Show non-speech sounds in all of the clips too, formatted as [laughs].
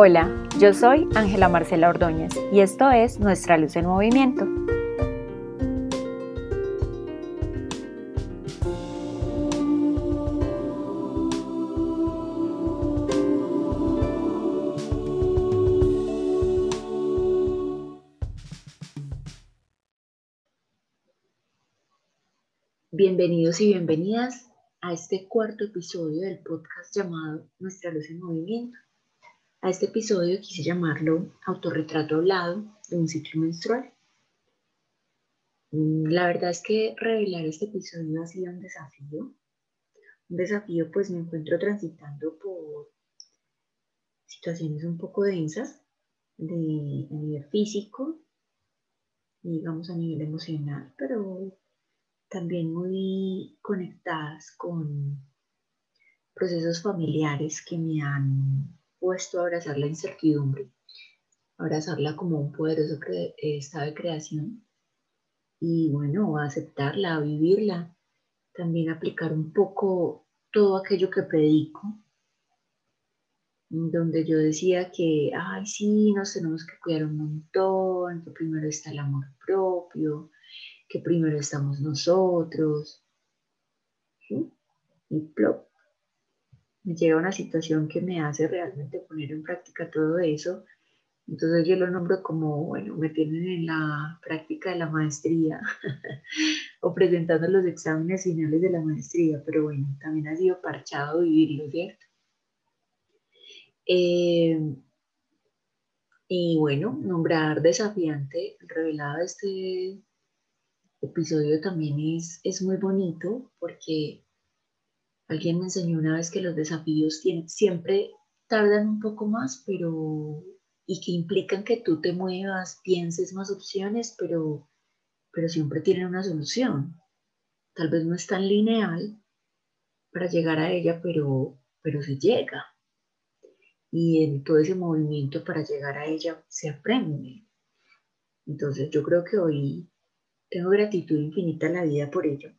Hola, yo soy Ángela Marcela Ordóñez y esto es Nuestra Luz en Movimiento. Bienvenidos y bienvenidas a este cuarto episodio del podcast llamado Nuestra Luz en Movimiento. A este episodio quise llamarlo Autorretrato hablado de un ciclo menstrual. Mm, la verdad es que revelar este episodio ha sido un desafío. Un desafío pues me encuentro transitando por situaciones un poco densas de, a nivel físico y digamos a nivel emocional, pero también muy conectadas con procesos familiares que me han puesto a abrazar la incertidumbre, abrazarla como un poderoso estado de creación y bueno, aceptarla, vivirla, también aplicar un poco todo aquello que predico, donde yo decía que, ay, sí, nos tenemos que cuidar un montón, que primero está el amor propio, que primero estamos nosotros. Y plop, me llega una situación que me hace realmente poner en práctica todo eso. Entonces yo lo nombro como, bueno, me tienen en la práctica de la maestría [laughs] o presentando los exámenes finales de la maestría, pero bueno, también ha sido parchado vivirlo, ¿cierto? Eh, y bueno, nombrar desafiante, revelado este episodio también es, es muy bonito porque Alguien me enseñó una vez que los desafíos siempre tardan un poco más, pero y que implican que tú te muevas, pienses más opciones, pero, pero siempre tienen una solución. Tal vez no es tan lineal para llegar a ella, pero, pero se llega. Y en todo ese movimiento para llegar a ella se aprende. Entonces yo creo que hoy tengo gratitud infinita a la vida por ello.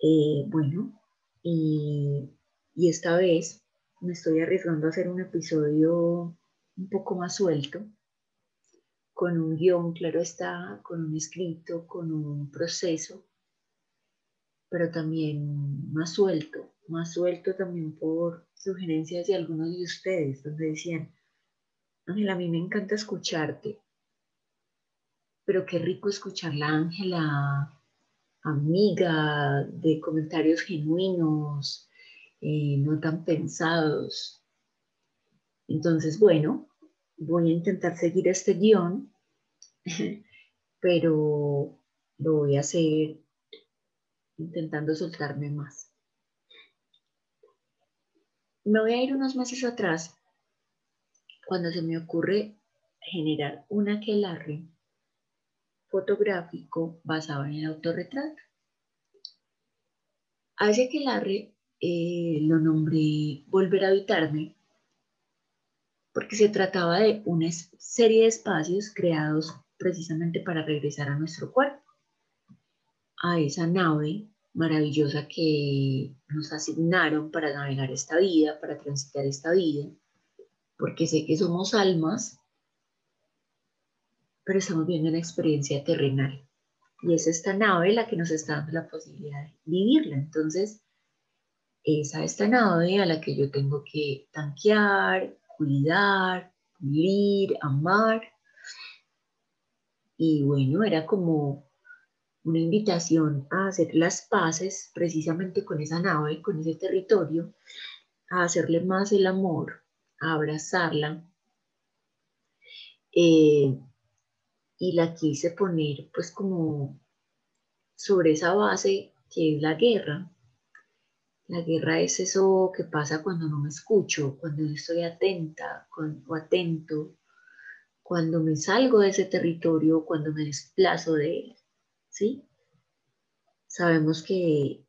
Eh, bueno, y, esta vez me estoy arriesgando a hacer un episodio un poco más suelto, con un guion, claro está, con un escrito, con un proceso, pero también más suelto, más suelto también por sugerencias de algunos de ustedes, donde decían, Ángela, a mí me encanta escucharte, pero qué rico escucharla, Ángela, amiga, de comentarios genuinos, eh, no tan pensados. Entonces, bueno, voy a intentar seguir este guion, [laughs] pero lo voy a hacer intentando soltarme más. Me voy a ir unos meses atrás cuando se me ocurre generar una aquelarre fotográfico basado en el autorretrato. Ese que eh, lo nombré Volver a habitarme porque se trataba de una serie de espacios creados precisamente para regresar a nuestro cuerpo, a esa nave maravillosa que nos asignaron para navegar esta vida, para transitar esta vida, porque sé que somos almas pero estamos viendo una experiencia terrenal. Y es esta nave la que nos está dando la posibilidad de vivirla. Entonces, es a esta nave a la que yo tengo que tanquear, cuidar, pulir, amar. Y bueno, era como una invitación a hacer las paces precisamente con esa nave, con ese territorio, a hacerle más el amor, a abrazarla. Eh, y la quise poner pues como sobre esa base que es la guerra. La guerra es eso que pasa cuando no me escucho, cuando no estoy atenta o atento, cuando me salgo de ese territorio, cuando me desplazo de él. ¿Sí? Sabemos que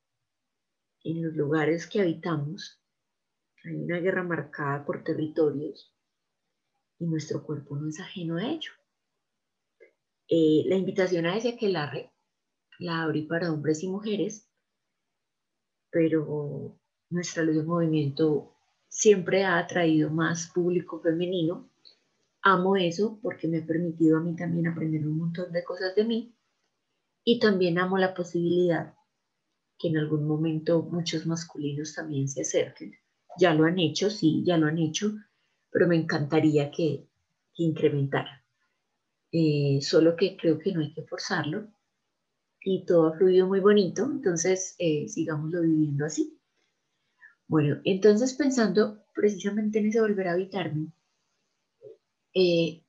en los lugares que habitamos hay una guerra marcada por territorios y nuestro cuerpo no es ajeno a ello. Eh, la invitación a ese aquelarre la abrí para hombres y mujeres, pero nuestra luz de movimiento siempre ha atraído más público femenino. Amo eso porque me ha permitido a mí también aprender un montón de cosas de mí y también amo la posibilidad que en algún momento muchos masculinos también se acerquen. Ya lo han hecho, sí, ya lo han hecho, pero me encantaría que, incrementara. Eh, solo que creo que no hay que forzarlo y todo ha fluido muy bonito, entonces eh, sigámoslo viviendo así. Bueno, entonces pensando precisamente en ese volver a habitarme, eh,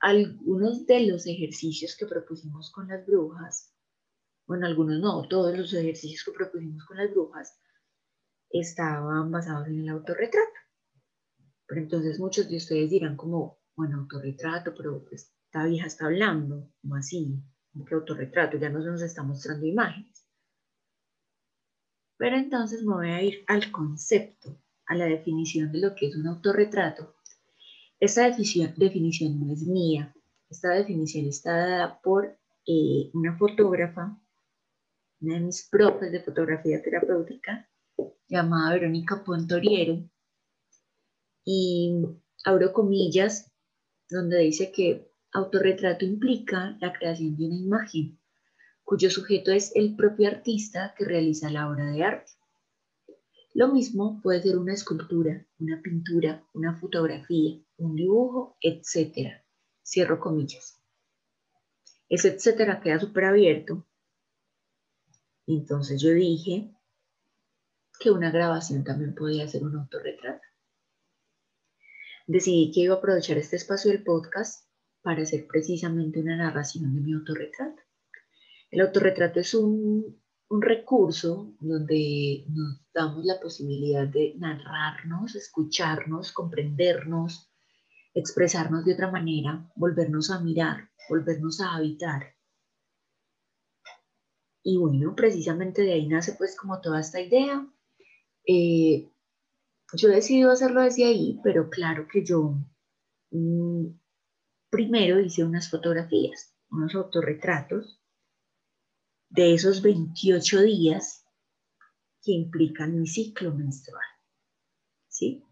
algunos de los ejercicios que propusimos con las brujas, bueno, algunos no, todos los ejercicios que propusimos con las brujas estaban basados en el autorretrato. Pero entonces muchos de ustedes dirán como, bueno, autorretrato, pero pues, esta vieja está hablando, como así, como que autorretrato, ya no nos está mostrando imágenes. Pero entonces me voy a ir al concepto, a la definición de lo que es un autorretrato. Esta definición, definición no es mía, esta definición está dada por eh, una fotógrafa, una de mis profes de fotografía terapéutica, llamada Verónica Pontoriero, y abro comillas, donde dice que autorretrato implica la creación de una imagen, cuyo sujeto es el propio artista que realiza la obra de arte. Lo mismo puede ser una escultura, una pintura, una fotografía, un dibujo, etc. Cierro comillas. Ese etcétera queda súper abierto. Entonces yo dije que una grabación también podía ser un autorretrato decidí que iba a aprovechar este espacio del podcast para hacer precisamente una narración de mi autorretrato. El autorretrato es un, recurso donde nos damos la posibilidad de narrarnos, escucharnos, comprendernos, expresarnos de otra manera, volvernos a mirar, volvernos a habitar. Y bueno, precisamente de ahí nace pues como toda esta idea. Eh, yo he decidido hacerlo desde ahí, pero claro que yo mm, primero hice unas fotografías, unos autorretratos de esos 28 días que implican mi ciclo menstrual. ¿Sí?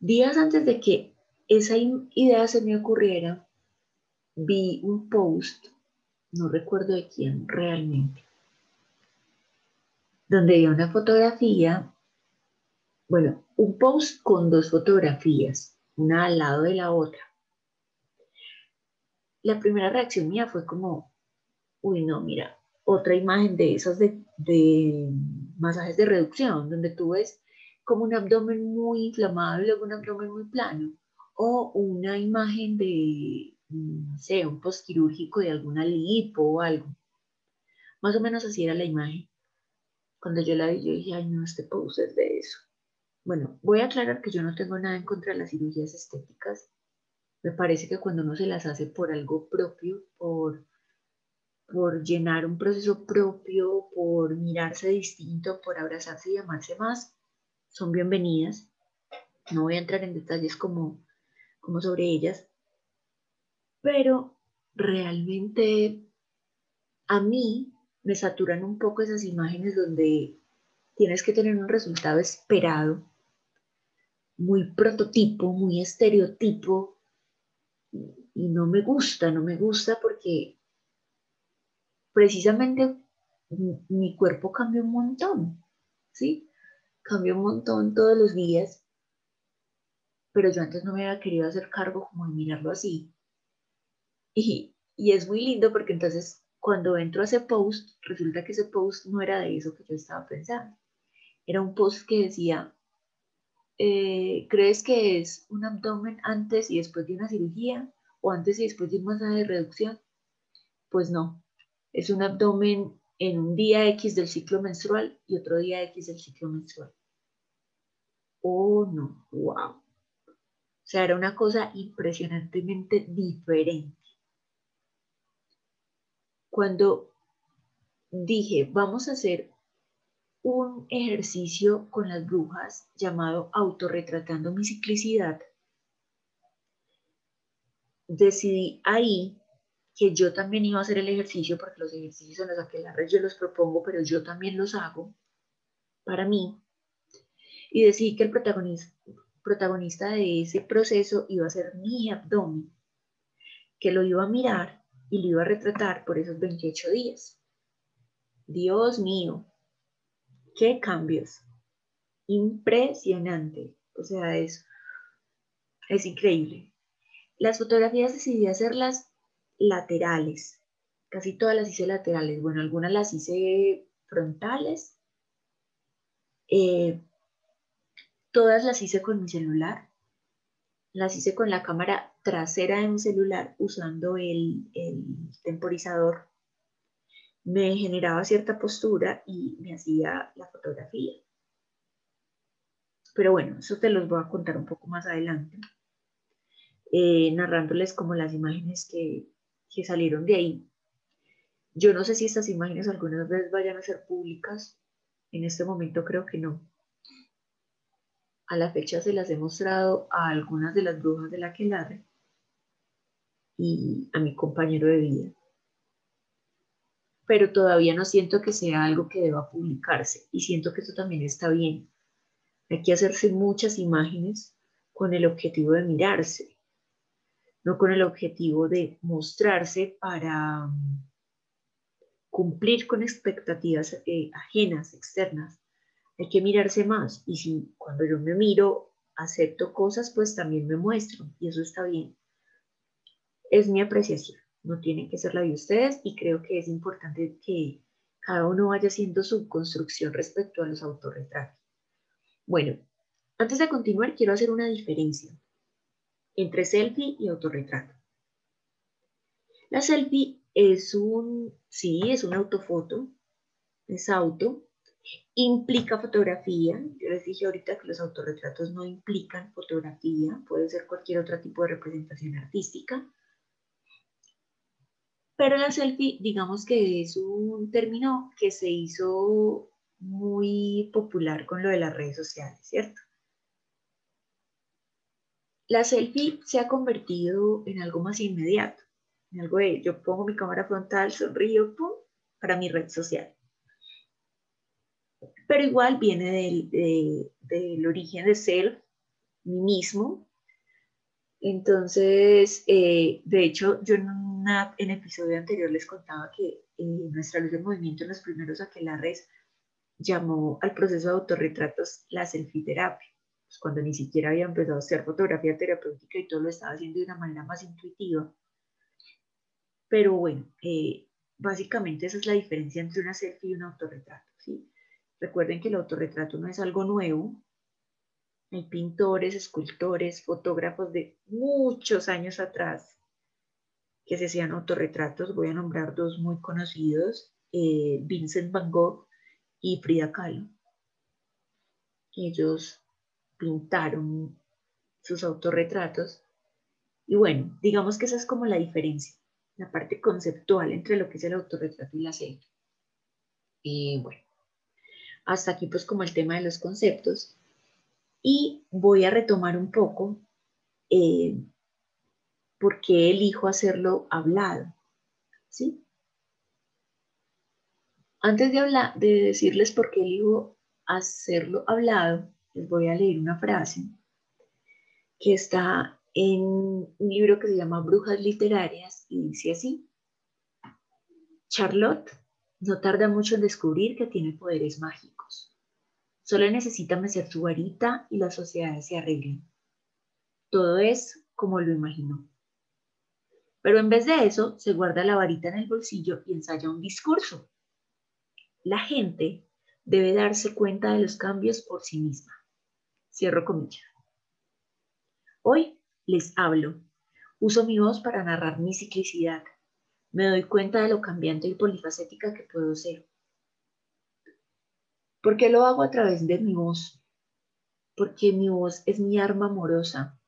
Días antes de que esa idea se me ocurriera, vi un post, no recuerdo de quién realmente, donde había una fotografía bueno, un post con dos fotografías, una al lado de la otra. La primera reacción mía fue como, uy, no, mira, otra imagen de esas de, de masajes de reducción, donde tú ves como un abdomen muy inflamado y luego un abdomen muy plano, o una imagen de, no sé, un postquirúrgico de alguna lipo o algo. Más o menos así era la imagen. Cuando yo la vi, yo dije, ay, no, este post es de eso. Bueno, voy a aclarar que yo no tengo nada en contra de las cirugías estéticas. Me parece que cuando uno se las hace por algo propio, por, por llenar un proceso propio, por mirarse distinto, por abrazarse y amarse más, son bienvenidas. No voy a entrar en detalles como, como sobre ellas, pero realmente a mí me saturan un poco esas imágenes donde tienes que tener un resultado esperado muy prototipo, muy estereotipo, y no me gusta, no me gusta porque precisamente mi cuerpo cambia un montón, ¿sí? Cambia un montón todos los días, pero yo antes no me había querido hacer cargo como de mirarlo así. Y, y es muy lindo porque entonces cuando entro a ese post, resulta que ese post no era de eso que yo estaba pensando. Era un post que decía, eh, ¿crees que es un abdomen antes y después de una cirugía o antes y después de un masaje de reducción? Pues no, es un abdomen en un día X del ciclo menstrual y otro día X del ciclo menstrual. Oh, no, wow. O sea, era una cosa impresionantemente diferente. Cuando dije, vamos a hacer un ejercicio con las brujas llamado Autorretratando mi ciclicidad, decidí ahí que yo también iba a hacer el ejercicio, porque los ejercicios en los red yo los propongo, pero yo también los hago para mí. y decidí que el protagonista, protagonista de ese proceso iba a ser mi abdomen, que lo iba a mirar y lo iba a retratar por esos 28 días. Dios mío, qué cambios. Impresionante. O sea, es, es increíble. Las fotografías decidí hacerlas laterales. Casi todas las hice laterales. Bueno, algunas las hice frontales. Eh, todas las hice con mi celular. Las hice con la cámara trasera de mi celular usando el temporizador. Me generaba cierta postura y me hacía la fotografía. Pero bueno, eso te los voy a contar un poco más adelante, eh, narrándoles como las imágenes que, que salieron de ahí. Yo no sé si estas imágenes algunas veces vayan a ser públicas. En este momento creo que no. A la fecha se las he mostrado a algunas de las brujas de la Quelarre y a mi compañero de vida. Pero todavía no siento que sea algo que deba publicarse y siento que eso también está bien. Hay que hacerse muchas imágenes con el objetivo de mirarse, no con el objetivo de mostrarse para cumplir con expectativas eh, ajenas, externas. Hay que mirarse más y si cuando yo me miro acepto cosas, pues también me muestro y eso está bien. Es mi apreciación, no tiene que ser la de ustedes y creo que es importante que cada uno vaya haciendo su construcción respecto a los autorretratos. Bueno, antes de continuar, quiero hacer una diferencia entre selfie y autorretrato. La selfie es un, sí, es una autofoto, es auto, implica fotografía. Yo les dije ahorita que los autorretratos no implican fotografía, puede ser cualquier otro tipo de representación artística. Pero la selfie, digamos que es un término que se hizo muy popular con lo de las redes sociales, ¿cierto? La selfie se ha convertido en algo más inmediato, en algo de yo pongo mi cámara frontal, sonrío, pum, para mi red social. Pero igual viene del, del origen de self, mí mismo. Entonces, eh, de hecho, yo en, en el episodio anterior les contaba que eh, nuestra luz de movimiento, en los primeros aquelares, llamó al proceso de autorretratos la selfie terapia, pues cuando ni siquiera había empezado a hacer fotografía terapéutica y todo lo estaba haciendo de una manera más intuitiva. Pero bueno, eh, básicamente esa es la diferencia entre una selfie y un autorretrato. ¿sí? Recuerden que el autorretrato no es algo nuevo. Hay pintores, escultores, fotógrafos de muchos años atrás que se hacían autorretratos. Voy a nombrar dos muy conocidos, eh, Vincent Van Gogh y Frida Kahlo. Ellos pintaron sus autorretratos y bueno, digamos que esa es como la diferencia, la parte conceptual entre lo que es el autorretrato y la selfie. Y bueno, hasta aquí pues como el tema de los conceptos y voy a retomar un poco eh, por qué elijo hacerlo hablado, ¿sí? Antes de decirles por qué elijo hacerlo hablado, les voy a leer una frase que está en un libro que se llama Brujas Literarias y dice así. Charlotte no tarda mucho en descubrir que tiene poderes mágicos. Solo necesita mecer su varita y las sociedades se arreglan. Todo es como lo imaginó. Pero en vez de eso, se guarda la varita en el bolsillo y ensaya un discurso la gente debe darse cuenta de los cambios por sí misma. Cierro comillas. Hoy les hablo. Uso mi voz para narrar mi ciclicidad. Me doy cuenta de lo cambiante y polifacética que puedo ser. ¿Por qué lo hago a través de mi voz? Porque mi voz es mi arma amorosa,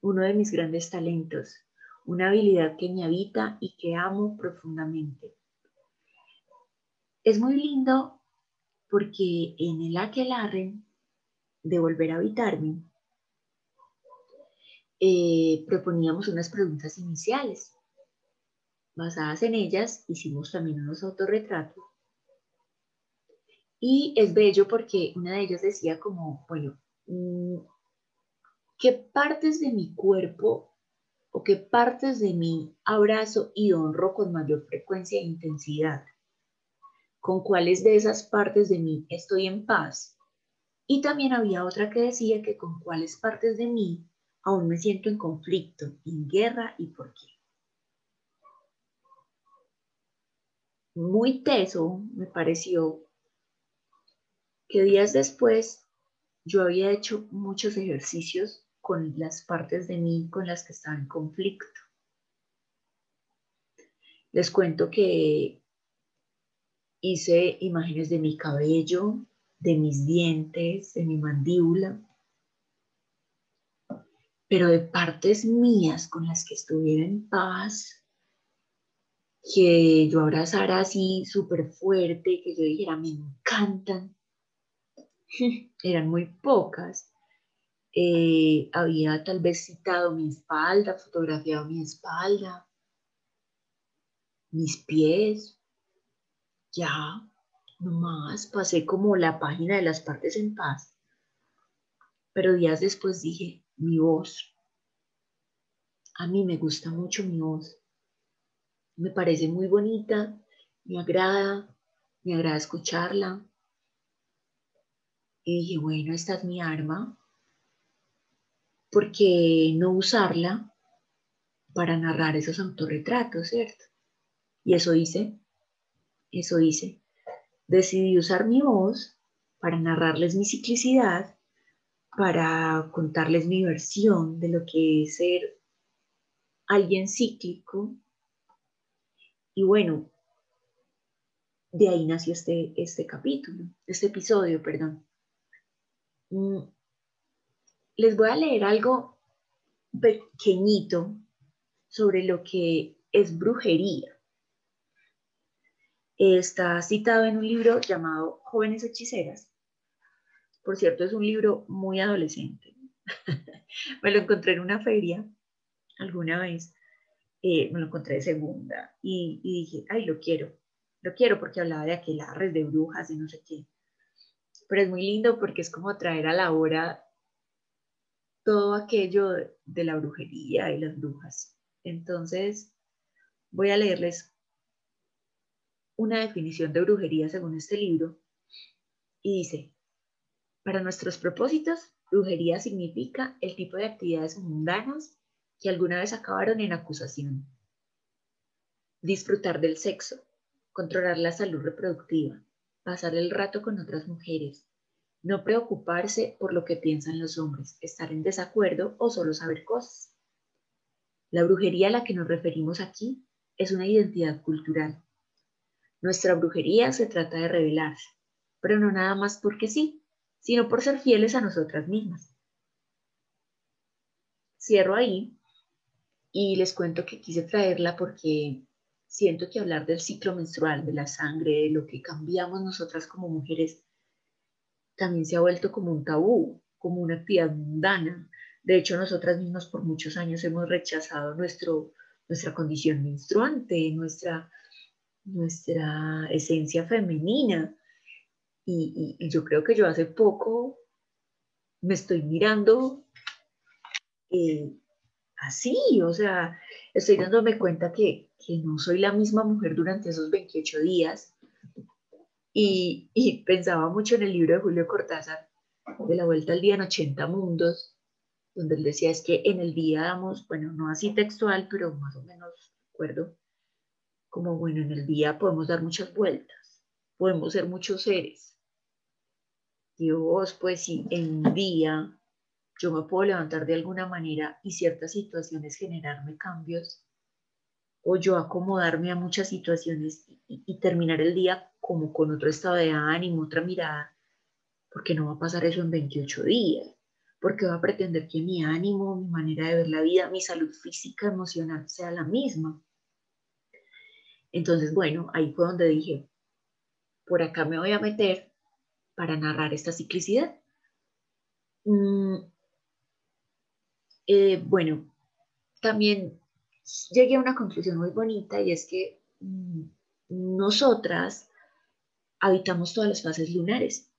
uno de mis grandes talentos, una habilidad que me habita y que amo profundamente. Es muy lindo porque en el aquelarre de volver a habitarme, eh, proponíamos unas preguntas iniciales. Basadas en ellas, hicimos también unos autorretratos. Y es bello porque una de ellas decía como, bueno, mm, qué partes de mi cuerpo o qué partes de mí abrazo y honro con mayor frecuencia e intensidad, con cuáles de esas partes de mí estoy en paz. Y también había otra que decía que con cuáles partes de mí aún me siento en conflicto, en guerra y por qué. Muy teso me pareció que días después yo había hecho muchos ejercicios con las partes de mí con las que estaba en conflicto. Les cuento que hice imágenes de mi cabello, de mis dientes, de mi mandíbula, pero de partes mías con las que estuviera en paz, que yo abrazara así súper fuerte, que yo dijera, me encantan, [laughs] eran muy pocas. Eh, había tal vez citado mi espalda, fotografiado mi espalda, mis pies, ya, nomás pasé como la página de las partes en paz. Pero días después dije, mi voz, a mí me gusta mucho mi voz, me parece muy bonita, me agrada, me agrada escucharla. Y dije, bueno, esta es mi arma, ¿por qué no usarla para narrar esos autorretratos, cierto? Y eso hice, eso hice. Decidí usar mi voz para narrarles mi ciclicidad, para contarles mi versión de lo que es ser alguien cíclico. Y bueno, de ahí nació este, este capítulo, este episodio, perdón. Mm, les voy a leer algo pequeñito sobre lo que es brujería. Está citado en un libro llamado Jóvenes Hechiceras. Por cierto, es un libro muy adolescente. [laughs] me lo encontré en una feria alguna vez. Eh, me lo encontré de segunda y, y, dije, ay, lo quiero. Lo quiero porque hablaba de aquelarres, de brujas y no sé qué. Pero es muy lindo porque es como traer a la hora todo aquello de la brujería y las brujas. Entonces, voy a leerles una definición de brujería según este libro y dice, para nuestros propósitos, brujería significa el tipo de actividades mundanas que alguna vez acabaron en acusación. Disfrutar del sexo, controlar la salud reproductiva, pasar el rato con otras mujeres, no preocuparse por lo que piensan los hombres, estar en desacuerdo o solo saber cosas. La brujería a la que nos referimos aquí es una identidad cultural. Nuestra brujería se trata de revelarse, pero no nada más porque sí, sino por ser fieles a nosotras mismas. Cierro ahí y les cuento que quise traerla porque siento que hablar del ciclo menstrual, de la sangre, de lo que cambiamos nosotras como mujeres, también se ha vuelto como un tabú, como una actividad mundana. De hecho, nosotras mismas por muchos años hemos rechazado nuestro, nuestra condición menstruante, nuestra, nuestra esencia femenina. Y, yo creo que yo hace poco me estoy mirando eh, así, o sea, estoy dándome cuenta que, que no soy la misma mujer durante esos 28 días, y, pensaba mucho en el libro de Julio Cortázar, de la vuelta al día en 80 mundos, donde él decía es que en el día damos, bueno, no así textual, pero más o menos recuerdo, como bueno, en el día podemos dar muchas vueltas, podemos ser muchos seres. Dios, pues si en un día yo me puedo levantar de alguna manera y ciertas situaciones generarme cambios, o yo acomodarme a muchas situaciones y, terminar el día como con otro estado de ánimo, otra mirada, porque no va a pasar eso en 28 días, porque va a pretender que mi ánimo, mi manera de ver la vida, mi salud física, emocional sea la misma. Entonces, bueno, ahí fue donde dije, por acá me voy a meter para narrar esta ciclicidad. Mm, eh, bueno, también llegué a una conclusión muy bonita y es que mm, nosotras habitamos todas las fases lunares.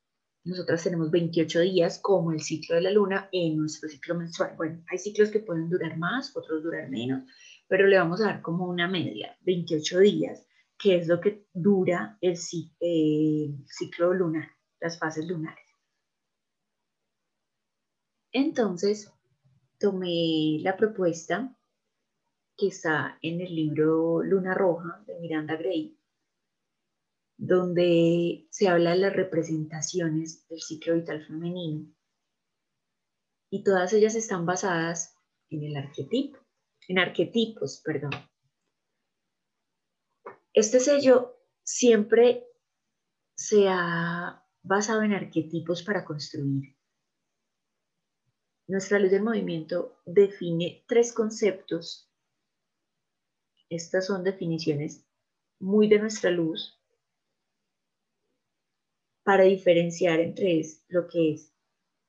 nosotras tenemos 28 días como el ciclo de la luna en nuestro ciclo menstrual. Bueno, hay ciclos que pueden durar más, otros durar menos, pero le vamos a dar como una media, 28 días, que es lo que dura el, ciclo lunar, las fases lunares. Entonces, tomé la propuesta que está en el libro Luna Roja de Miranda Gray, donde se habla de las representaciones del ciclo vital femenino. Y todas ellas están basadas en el arquetipo, en arquetipos, perdón. Este sello siempre se ha basado en arquetipos para construir. Nuestra luz del movimiento define tres conceptos. Estas son definiciones muy de nuestra luz, para diferenciar entre lo que es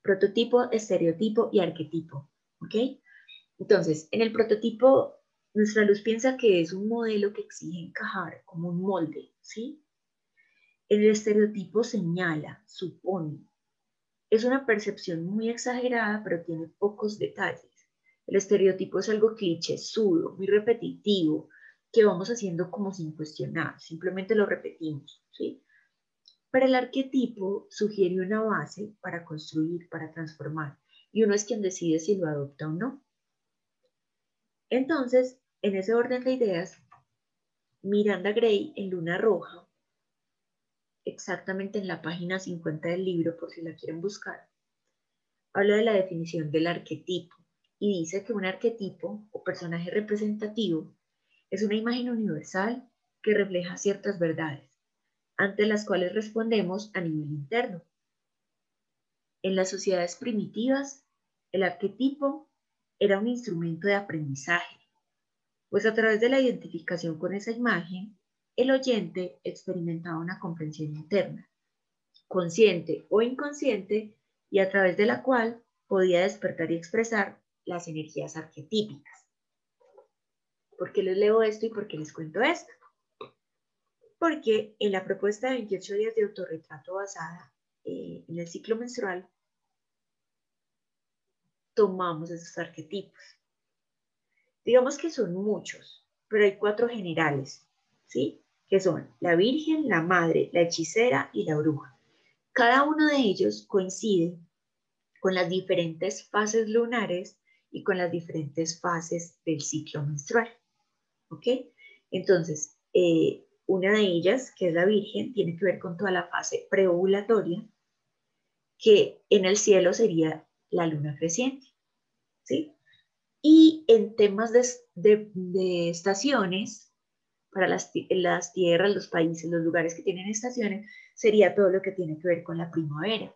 prototipo, estereotipo y arquetipo. ¿Ok? Entonces, en el prototipo, nuestra luz piensa que es un modelo que exige encajar como un molde, ¿sí? El estereotipo señala, supone. Es una percepción muy exagerada, pero tiene pocos detalles. El estereotipo es algo cliché, sudo, muy repetitivo, que vamos haciendo como sin cuestionar, simplemente lo repetimos, ¿sí? Pero el arquetipo sugiere una base para construir, para transformar, y uno es quien decide si lo adopta o no. Entonces, en ese orden de ideas, Miranda Gray en Luna Roja, exactamente en la página 50 del libro, por si la quieren buscar, habla de la definición del arquetipo y dice que un arquetipo o personaje representativo es una imagen universal que refleja ciertas verdades ante las cuales respondemos a nivel interno. En las sociedades primitivas, el arquetipo era un instrumento de aprendizaje, pues a través de la identificación con esa imagen, el oyente experimentaba una comprensión interna, consciente o inconsciente, y a través de la cual podía despertar y expresar las energías arquetípicas. ¿Por qué les leo esto y por qué les cuento esto? Porque en la propuesta de 28 días de autorretrato basada eh, en el ciclo menstrual, tomamos esos arquetipos. Digamos que son muchos, pero hay cuatro generales, ¿sí? Que son la Virgen, la Madre, la Hechicera y la Bruja. Cada uno de ellos coincide con las diferentes fases lunares y con las diferentes fases del ciclo menstrual. ¿Ok? Entonces, eh, una de ellas, que es la Virgen, tiene que ver con toda la fase preovulatoria, que en el cielo sería la luna creciente. ¿sí? Y en temas de, estaciones, para las, las tierras, los países, los lugares que tienen estaciones, sería todo lo que tiene que ver con la primavera.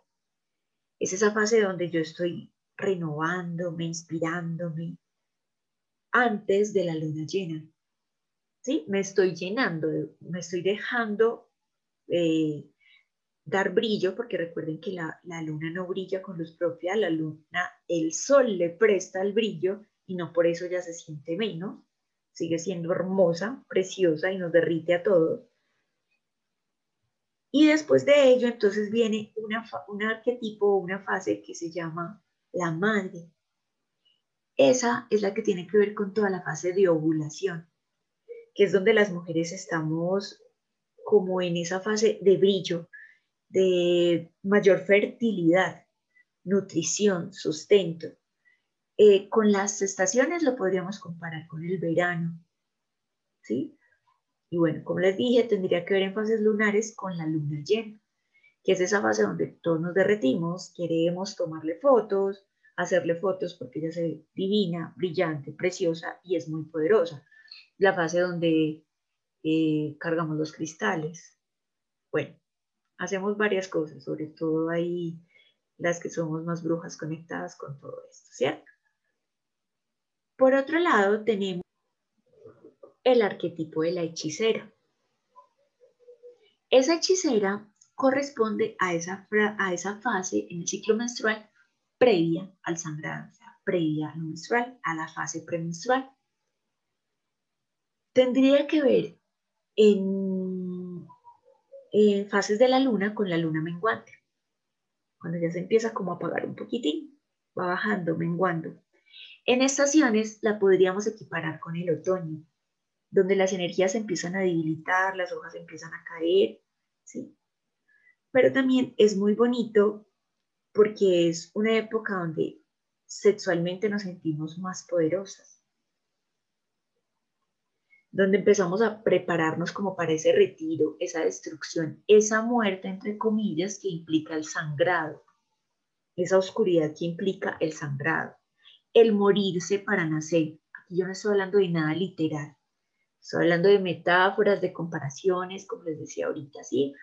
Es esa fase donde yo estoy renovándome, inspirándome, antes de la luna llena. Me estoy llenando, me estoy dejando eh, dar brillo, porque recuerden que la, la, luna no brilla con luz propia, la luna, el sol le presta el brillo y no por eso ya se siente menos, sigue siendo hermosa, preciosa y nos derrite a todos. Y después de ello, entonces viene una, un arquetipo, una fase que se llama la madre. Esa es la que tiene que ver con toda la fase de ovulación que es donde las mujeres estamos como en esa fase de brillo, de mayor fertilidad, nutrición, sustento. Eh, con las estaciones lo podríamos comparar con el verano, ¿sí? Y bueno, como les dije, tendría que ver en fases lunares con la luna llena, que es esa fase donde todos nos derretimos, queremos tomarle fotos, hacerle fotos porque ella se ve divina, brillante, preciosa y es muy poderosa la fase donde eh, cargamos los cristales. Bueno, hacemos varias cosas, sobre todo ahí las que somos más brujas conectadas con todo esto, ¿cierto? Por otro lado, tenemos el arquetipo de la hechicera. Esa hechicera corresponde a esa, a esa fase en el ciclo menstrual previa al sangrado, o sea, previa al menstrual, a la fase premenstrual tendría que ver en, fases de la luna con la luna menguante. cuando ya se empieza como a apagar un poquitín, va bajando, menguando. En estaciones la podríamos equiparar con el otoño, donde las energías empiezan a debilitar, las hojas empiezan a caer, ¿sí? Pero también es muy bonito porque es una época donde sexualmente nos sentimos más poderosas, donde empezamos a prepararnos como para ese retiro, esa destrucción, esa muerte, entre comillas, que implica el sangrado, esa oscuridad que implica el sangrado, el morirse para nacer. Aquí yo no estoy hablando de nada literal, estoy hablando de metáforas, de comparaciones, como les decía ahorita, ¿sí?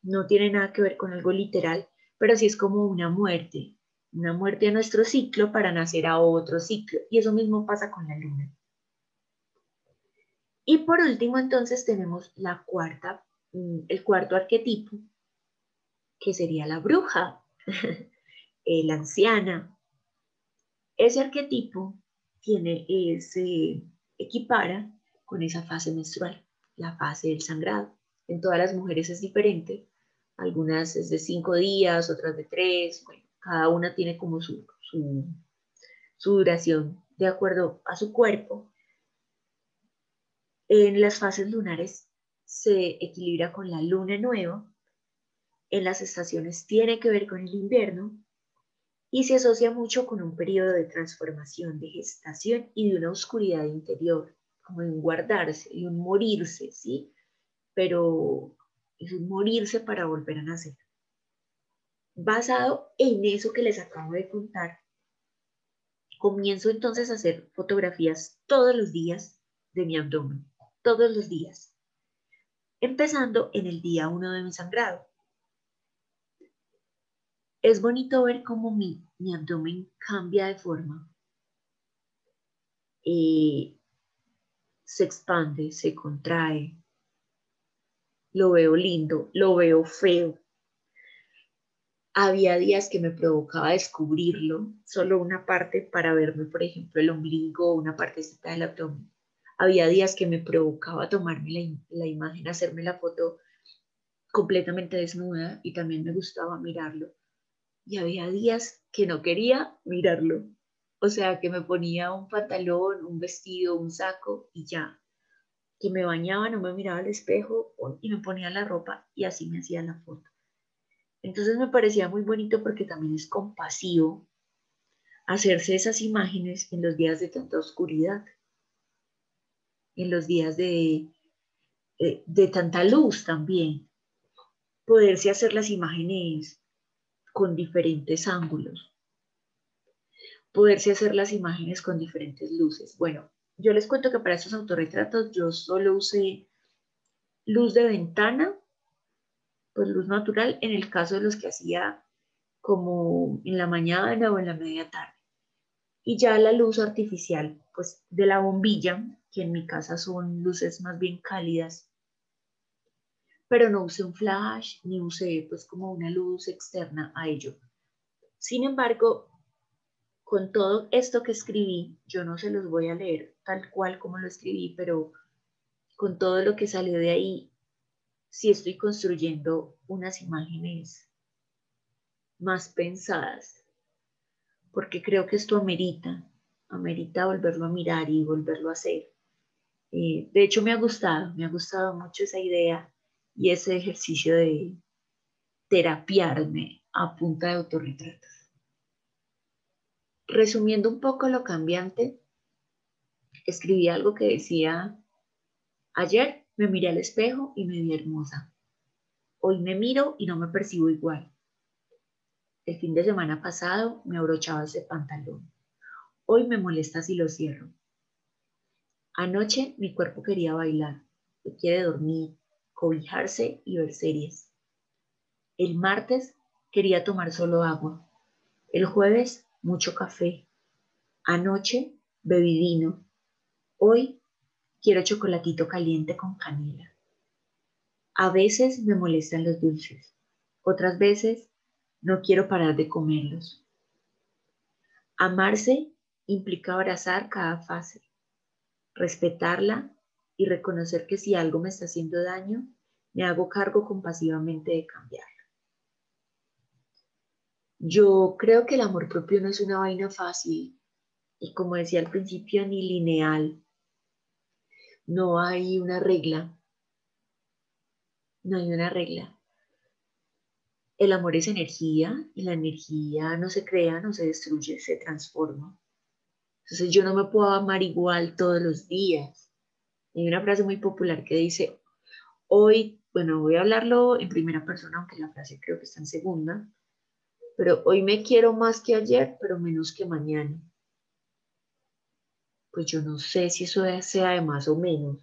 No tiene nada que ver con algo literal, pero sí es como una muerte, una muerte a nuestro ciclo para nacer a otro ciclo. Y eso mismo pasa con la luna. Y por último, entonces tenemos la cuarta, mm, el cuarto arquetipo, que sería la bruja, [laughs] la anciana. Ese arquetipo tiene, se equipara con esa fase menstrual, la fase del sangrado. En todas las mujeres es diferente, algunas es de cinco días, otras de tres, bueno, cada una tiene como su, su, duración de acuerdo a su cuerpo. En las fases lunares se equilibra con la luna nueva, en las estaciones tiene que ver con el invierno y se asocia mucho con un periodo de transformación, de gestación y de una oscuridad interior, como de un guardarse y un morirse, ¿sí? Pero es un morirse para volver a nacer. Basado en eso que les acabo de contar, comienzo entonces a hacer fotografías todos los días de mi abdomen, todos los días, empezando en el día uno de mi sangrado. Es bonito ver cómo mi, mi abdomen cambia de forma. Eh, se expande, se contrae, lo veo lindo, lo veo feo, había días que me provocaba descubrirlo, solo una parte para verme, por ejemplo, el ombligo o una partecita del abdomen. Había días que me provocaba tomarme la, la imagen, hacerme la foto completamente desnuda y también me gustaba mirarlo. Y había días que no quería mirarlo. O sea, que me ponía un pantalón, un vestido, un saco y ya. Que me bañaba, no me miraba al espejo y me ponía la ropa y así me hacía la foto. Entonces me parecía muy bonito porque también es compasivo hacerse esas imágenes en los días de tanta oscuridad, en los días de, de, tanta luz también. Poderse hacer las imágenes con diferentes ángulos. Poderse hacer las imágenes con diferentes luces. Bueno, yo les cuento que para estos autorretratos yo solo usé luz de ventana pues luz natural en el caso de los que hacía como en la mañana o en la media tarde. Y ya la luz artificial, pues de la bombilla, que en mi casa son luces más bien cálidas, pero no usé un flash ni usé pues como una luz externa a ello. Sin embargo, con todo esto que escribí, yo no se los voy a leer tal cual como lo escribí, pero con todo lo que salió de ahí, si estoy construyendo unas imágenes más pensadas, porque creo que esto amerita, amerita volverlo a mirar y volverlo a hacer. Eh, de hecho, me ha gustado, me ha gustado mucho esa idea y ese ejercicio de terapiarme a punta de autorretratos. Resumiendo un poco lo cambiante, escribí algo que decía, ayer me miré al espejo y me vi hermosa. Hoy me miro y no me percibo igual. El fin de semana pasado me abrochaba ese pantalón. Hoy me molesta si lo cierro. Anoche mi cuerpo quería bailar, quiere dormir, cobijarse y ver series. El martes quería tomar solo agua. El jueves mucho café. Anoche bebí vino. Hoy Quiero chocolatito caliente con canela. A veces me molestan los dulces, otras veces no quiero parar de comerlos. Amarse implica abrazar cada fase, respetarla y reconocer que si algo me está haciendo daño, me hago cargo compasivamente de cambiarlo. Yo creo que el amor propio no es una vaina fácil y como decía al principio, ni lineal. No hay una regla. No hay una regla. El amor es energía y la energía no se crea, no se destruye, se transforma. Entonces yo no me puedo amar igual todos los días. Hay una frase muy popular que dice, hoy, bueno, voy a hablarlo en primera persona, aunque la frase creo que está en segunda, pero hoy me quiero más que ayer, pero menos que mañana. Pues yo no sé si eso sea de más o menos,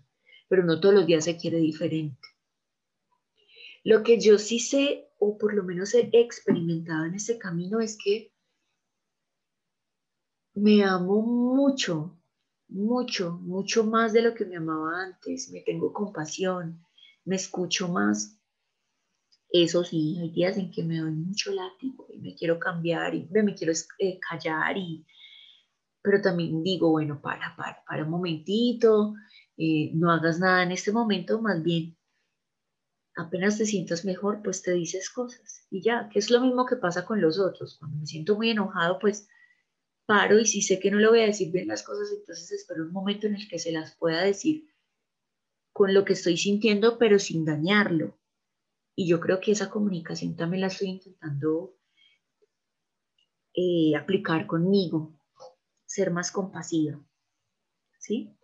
pero no todos los días se quiere diferente. Lo que yo sí sé, o por lo menos he experimentado en ese camino, es que me amo mucho, mucho, mucho más de lo que me amaba antes. Me tengo compasión, me escucho más. Eso sí, hay días en que me doy mucho látigo y me quiero cambiar y me quiero eh, callar y... Pero también digo, bueno, para, para, para un momentito, eh, no hagas nada en este momento, más bien apenas te sientas mejor, pues te dices cosas y ya, que es lo mismo que pasa con los otros. Cuando me siento muy enojado, pues paro y si sé que no le voy a decir bien las cosas, entonces espero un momento en el que se las pueda decir con lo que estoy sintiendo, pero sin dañarlo. Y yo creo que esa comunicación también la estoy intentando eh, aplicar conmigo, ser más compasiva. ¿Sí?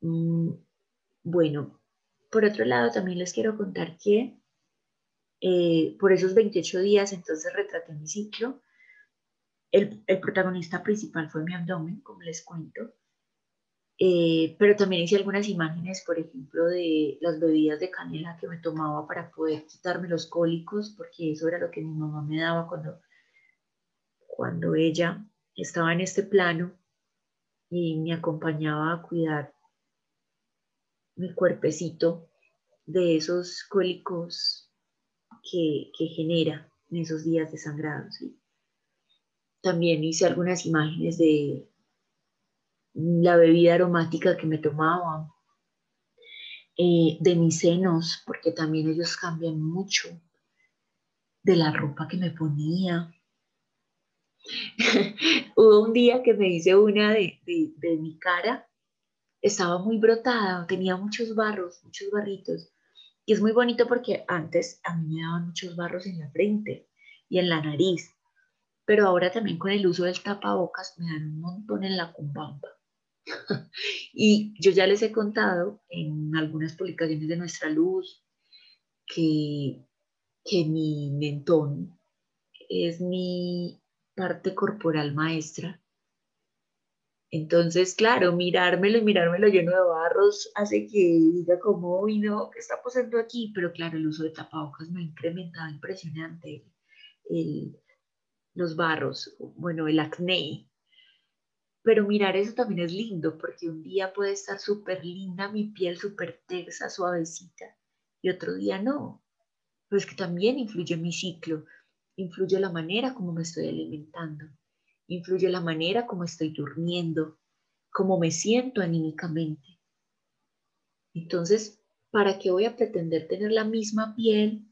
Mm, bueno, por otro lado, también les quiero contar que eh, por esos 28 días, entonces retraté mi ciclo el, protagonista principal fue mi abdomen, como les cuento. Eh, pero también hice algunas imágenes, por ejemplo, de las bebidas de canela que me tomaba para poder quitarme los cólicos, porque eso era lo que mi mamá me daba cuando, cuando ella estaba en este plano y me acompañaba a cuidar mi cuerpecito de esos cólicos que, que genera en esos días de sangrado. ¿sí? También hice algunas imágenes de la bebida aromática que me tomaba, eh, de mis senos, porque también ellos cambian mucho, de la ropa que me ponía. [laughs] Hubo un día que me hice una de, de mi cara, estaba muy brotada, tenía muchos barros, muchos barritos. Y es muy bonito porque antes a mí me daban muchos barros en la frente y en la nariz pero ahora también con el uso del tapabocas me dan un montón en la cumbamba. [laughs] y yo ya les he contado en algunas publicaciones de Nuestra Luz que, que mi mentón es mi parte corporal maestra. Entonces, claro, mirármelo y mirármelo lleno de barros hace que diga como, uy, no, ¿qué está pasando aquí? Pero claro, el uso de tapabocas me ha incrementado impresionante el, los barros, bueno, el acné. Pero mirar eso también es lindo, porque un día puede estar súper linda mi piel, súper tersa, suavecita, y otro día no. Pero es que también influye mi ciclo, influye la manera como me estoy alimentando, influye la manera como estoy durmiendo, cómo me siento anímicamente. Entonces, ¿para qué voy a pretender tener la misma piel,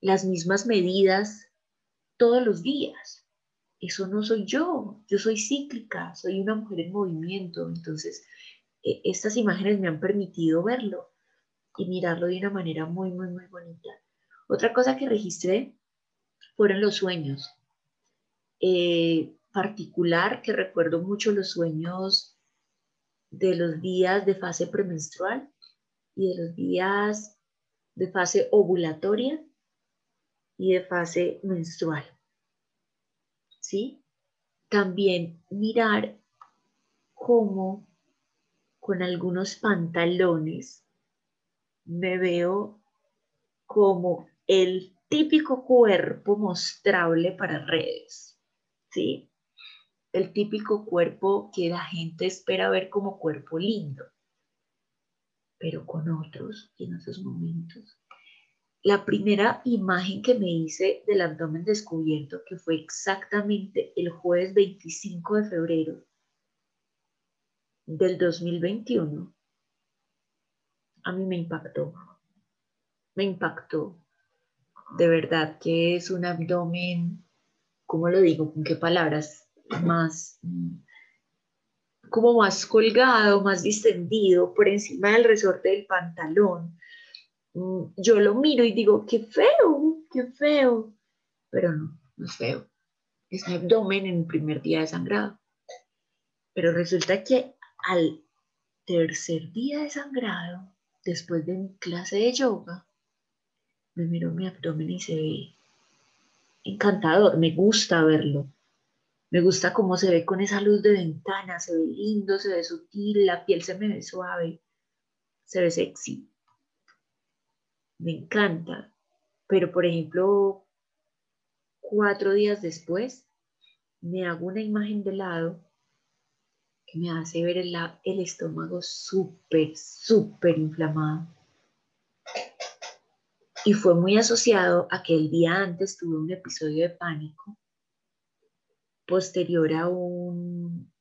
las mismas medidas, todos los días. Eso no soy yo, yo soy cíclica, soy una mujer en movimiento. Entonces, e, estas imágenes me han permitido verlo y mirarlo de una manera muy, muy, muy bonita. Otra cosa que registré fueron los sueños. Eh, particular que recuerdo mucho los sueños de los días de fase premenstrual y de los días de fase ovulatoria y de fase menstrual. ¿Sí? También mirar cómo con algunos pantalones me veo como el típico cuerpo mostrable para redes, ¿sí? El típico cuerpo que la gente espera ver como cuerpo lindo, pero con otros en esos momentos la primera imagen que me hice del abdomen descubierto, que fue exactamente el jueves 25 de febrero del 2021, a mí me impactó. Me impactó. De verdad que es un abdomen ¿cómo lo digo? ¿Con qué palabras? Más, como más colgado, más distendido por encima del resorte del pantalón. Mm, yo lo miro y digo, qué feo, qué feo. Pero no, no es feo. Es mi abdomen en el primer día de sangrado. Pero resulta que al tercer día de sangrado, después de mi clase de yoga, me miro mi abdomen y se ve encantador, me gusta verlo. Me gusta cómo se ve con esa luz de ventana, se ve lindo, se ve sutil, la piel se me ve suave, se ve sexy. Me encanta. Pero, por ejemplo, cuatro días después, me hago una imagen de lado que me hace ver el, estómago súper, súper inflamado. Y fue muy asociado a que el día antes tuve un episodio de pánico posterior a un,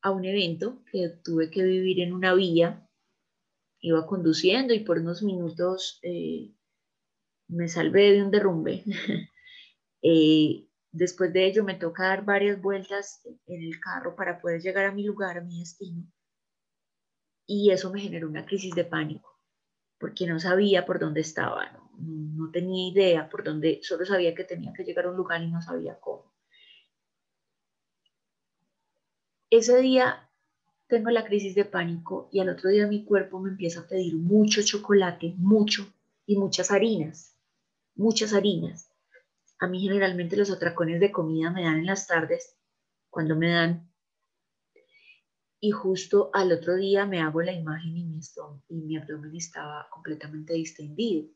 a un evento que tuve que vivir en una vía. Iba conduciendo y por unos minutos eh, me salvé de un derrumbe. [laughs] Eh, después de ello me toca dar varias vueltas en el carro para poder llegar a mi lugar, a mi destino. Y eso me generó una crisis de pánico, porque no sabía por dónde estaba, no, no tenía idea por dónde, solo sabía que tenía que llegar a un lugar y no sabía cómo. Ese día tengo la crisis de pánico y al otro día mi cuerpo me empieza a pedir mucho chocolate, mucho, y muchas harinas, muchas harinas. A mí generalmente los atracones de comida me dan en las tardes, cuando me dan. Y justo al otro día me hago la imagen y mi, y mi abdomen estaba completamente distendido,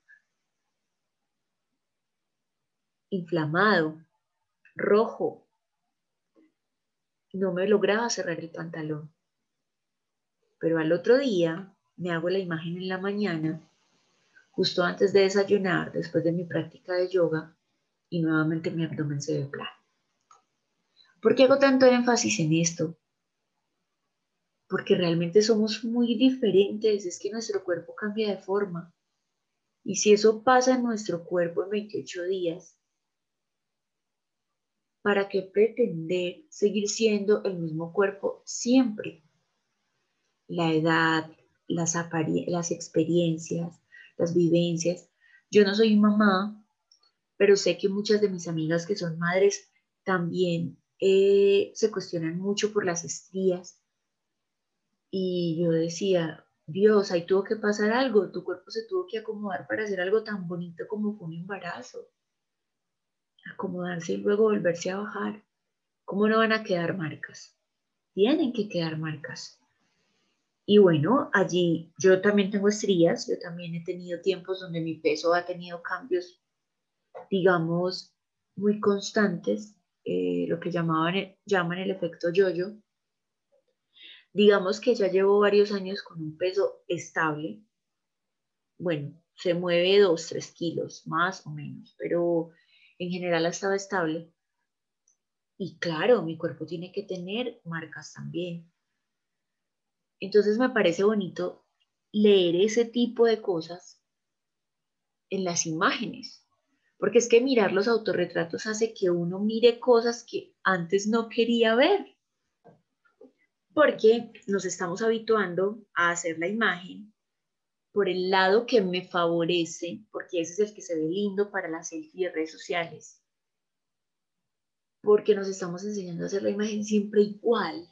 inflamado, rojo, no me lograba cerrar el pantalón. Pero al otro día me hago la imagen en la mañana, justo antes de desayunar, después de mi práctica de yoga, y nuevamente mi abdomen se ve plano. ¿Por qué hago tanto énfasis en esto? Porque realmente somos muy diferentes, es que nuestro cuerpo cambia de forma. Y si eso pasa en nuestro cuerpo en 28 días, ¿para qué pretender seguir siendo el mismo cuerpo siempre? La edad, las, experiencias, las vivencias. Yo no soy mamá, pero sé que muchas de mis amigas que son madres también eh, se cuestionan mucho por las estrías. Y yo decía, Dios, ahí tuvo que pasar algo, tu cuerpo se tuvo que acomodar para hacer algo tan bonito como fue un embarazo acomodarse y luego volverse a bajar. ¿Cómo no van a quedar marcas? Tienen que quedar marcas. Y bueno, allí yo también tengo estrías, yo también he tenido tiempos donde mi peso ha tenido cambios, digamos, muy constantes, eh, lo que llamaban, llaman el efecto yo-yo. Digamos que ya llevo varios años con un peso estable. Bueno, se mueve 2, 3 kilos, más o menos, pero en general estaba estable. Y claro, mi cuerpo tiene que tener marcas también. Entonces me parece bonito leer ese tipo de cosas en las imágenes, porque es que mirar los autorretratos hace que uno mire cosas que antes no quería ver, porque nos estamos habituando a hacer la imagen por el lado que me favorece, porque ese es el que se ve lindo para las selfie de redes sociales. Porque nos estamos enseñando a hacer la imagen siempre igual.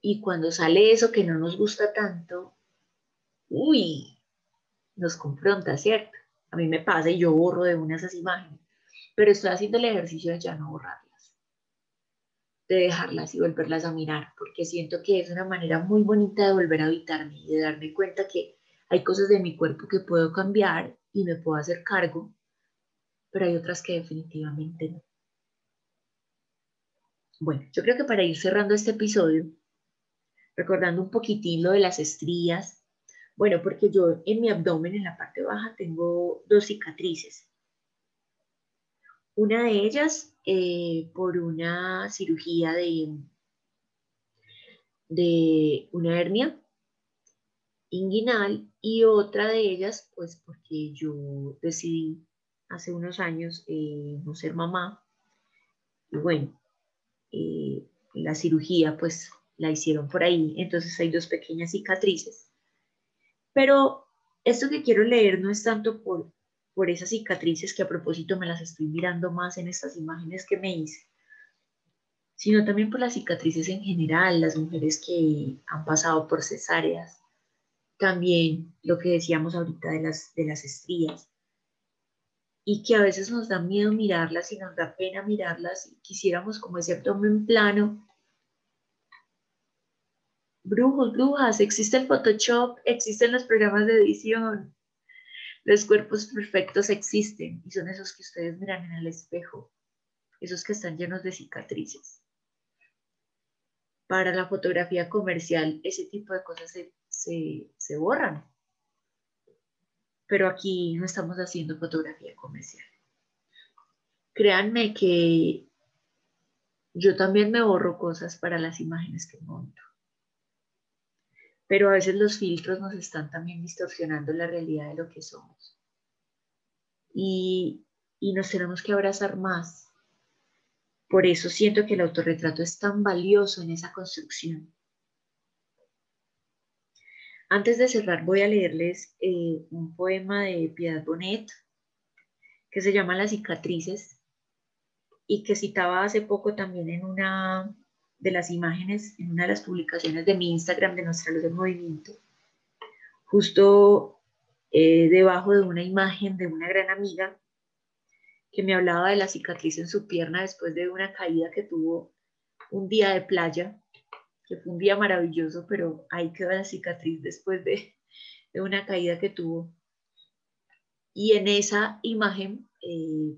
Y cuando sale eso que no nos gusta tanto, uy, nos confronta, ¿cierto? A mí me pasa y yo borro de una esas imágenes, pero estoy haciendo el ejercicio de ya no borrar de dejarlas y volverlas a mirar, porque siento que es una manera muy bonita de volver a habitarme y de darme cuenta que hay cosas de mi cuerpo que puedo cambiar y me puedo hacer cargo, pero hay otras que definitivamente no. Bueno, yo creo que para ir cerrando este episodio, recordando un poquitín lo de las estrías, bueno, porque yo en mi abdomen, en la parte baja, tengo dos cicatrices. Una de ellas eh, por una cirugía de, de una hernia inguinal y otra de ellas pues porque yo decidí hace unos años eh, no ser mamá. Y bueno, eh, la cirugía pues la hicieron por ahí, entonces hay dos pequeñas cicatrices. Pero esto que quiero leer no es tanto por, por esas cicatrices que a propósito me las estoy mirando más en estas imágenes que me hice, sino también por las cicatrices en general, las mujeres que han pasado por cesáreas, también lo que decíamos ahorita de las, de las estrías, y que a veces nos da miedo mirarlas y nos da pena mirarlas y quisiéramos como ese abdomen plano. Brujos, brujas, existe el Photoshop, existen los programas de edición, los cuerpos perfectos existen y son esos que ustedes miran en el espejo, esos que están llenos de cicatrices. Para la fotografía comercial, ese tipo de cosas se, se borran pero aquí no estamos haciendo fotografía comercial. Créanme que yo también me borro cosas para las imágenes que monto. Pero a veces los filtros nos están también distorsionando la realidad de lo que somos. Y, y nos tenemos que abrazar más. Por eso siento que el autorretrato es tan valioso en esa construcción antes de cerrar, voy a leerles eh, un poema de Piedad Bonet que se llama Las cicatrices y que citaba hace poco también en una de las imágenes, en una de las publicaciones de mi Instagram de Nuestra Luz del Movimiento, justo eh, debajo de una imagen de una gran amiga que me hablaba de la cicatriz en su pierna después de una caída que tuvo un día de playa que fue un día maravilloso, pero ahí quedó la cicatriz después de, una caída que tuvo. Y en esa imagen eh,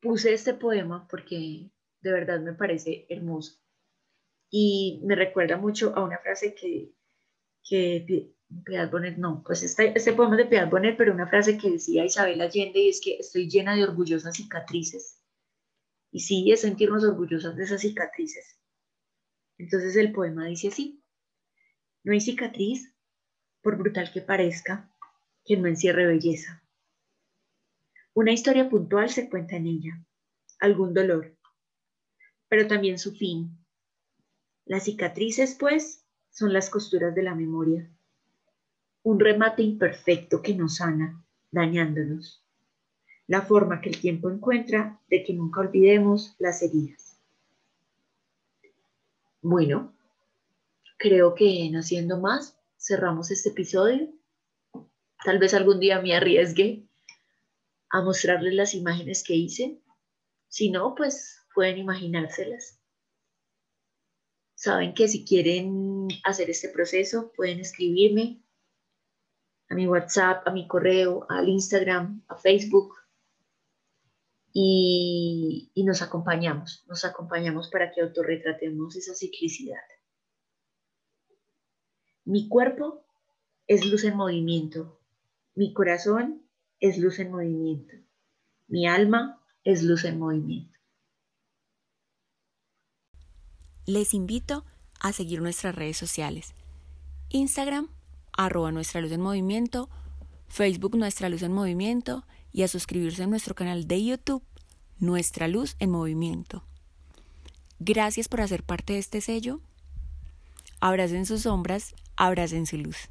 puse este poema porque de verdad me parece hermoso. Y me recuerda mucho a una frase que, que Piedad Bonet, no, pues este, este poema de Piedad Bonet, pero una frase que decía Isabel Allende y es que estoy llena de orgullosas cicatrices. Y sí, es sentirnos orgullosas de esas cicatrices. Entonces el poema dice así, no hay cicatriz, por brutal que parezca, que no encierre belleza. Una historia puntual se cuenta en ella, algún dolor, pero también su fin. Las cicatrices, pues, son las costuras de la memoria, un remate imperfecto que nos sana, dañándonos, la forma que el tiempo encuentra de que nunca olvidemos las heridas. Bueno, creo que no siendo más, cerramos este episodio. Tal vez algún día me arriesgue a mostrarles las imágenes que hice. Si no, pues pueden imaginárselas. Saben que si quieren hacer este proceso, pueden escribirme a mi WhatsApp, a mi correo, al Instagram, a Facebook y, nos acompañamos, nos acompañamos para que autorretratemos esa ciclicidad. Mi cuerpo es luz en movimiento, mi corazón es luz en movimiento, mi alma es luz en movimiento. Les invito a seguir nuestras redes sociales. Instagram, arroba nuestra luz en movimiento, Facebook Nuestra Luz en Movimiento y a suscribirse a nuestro canal de YouTube Nuestra Luz en Movimiento. Gracias por hacer parte de este sello. Abracen sus sombras, abracen su luz.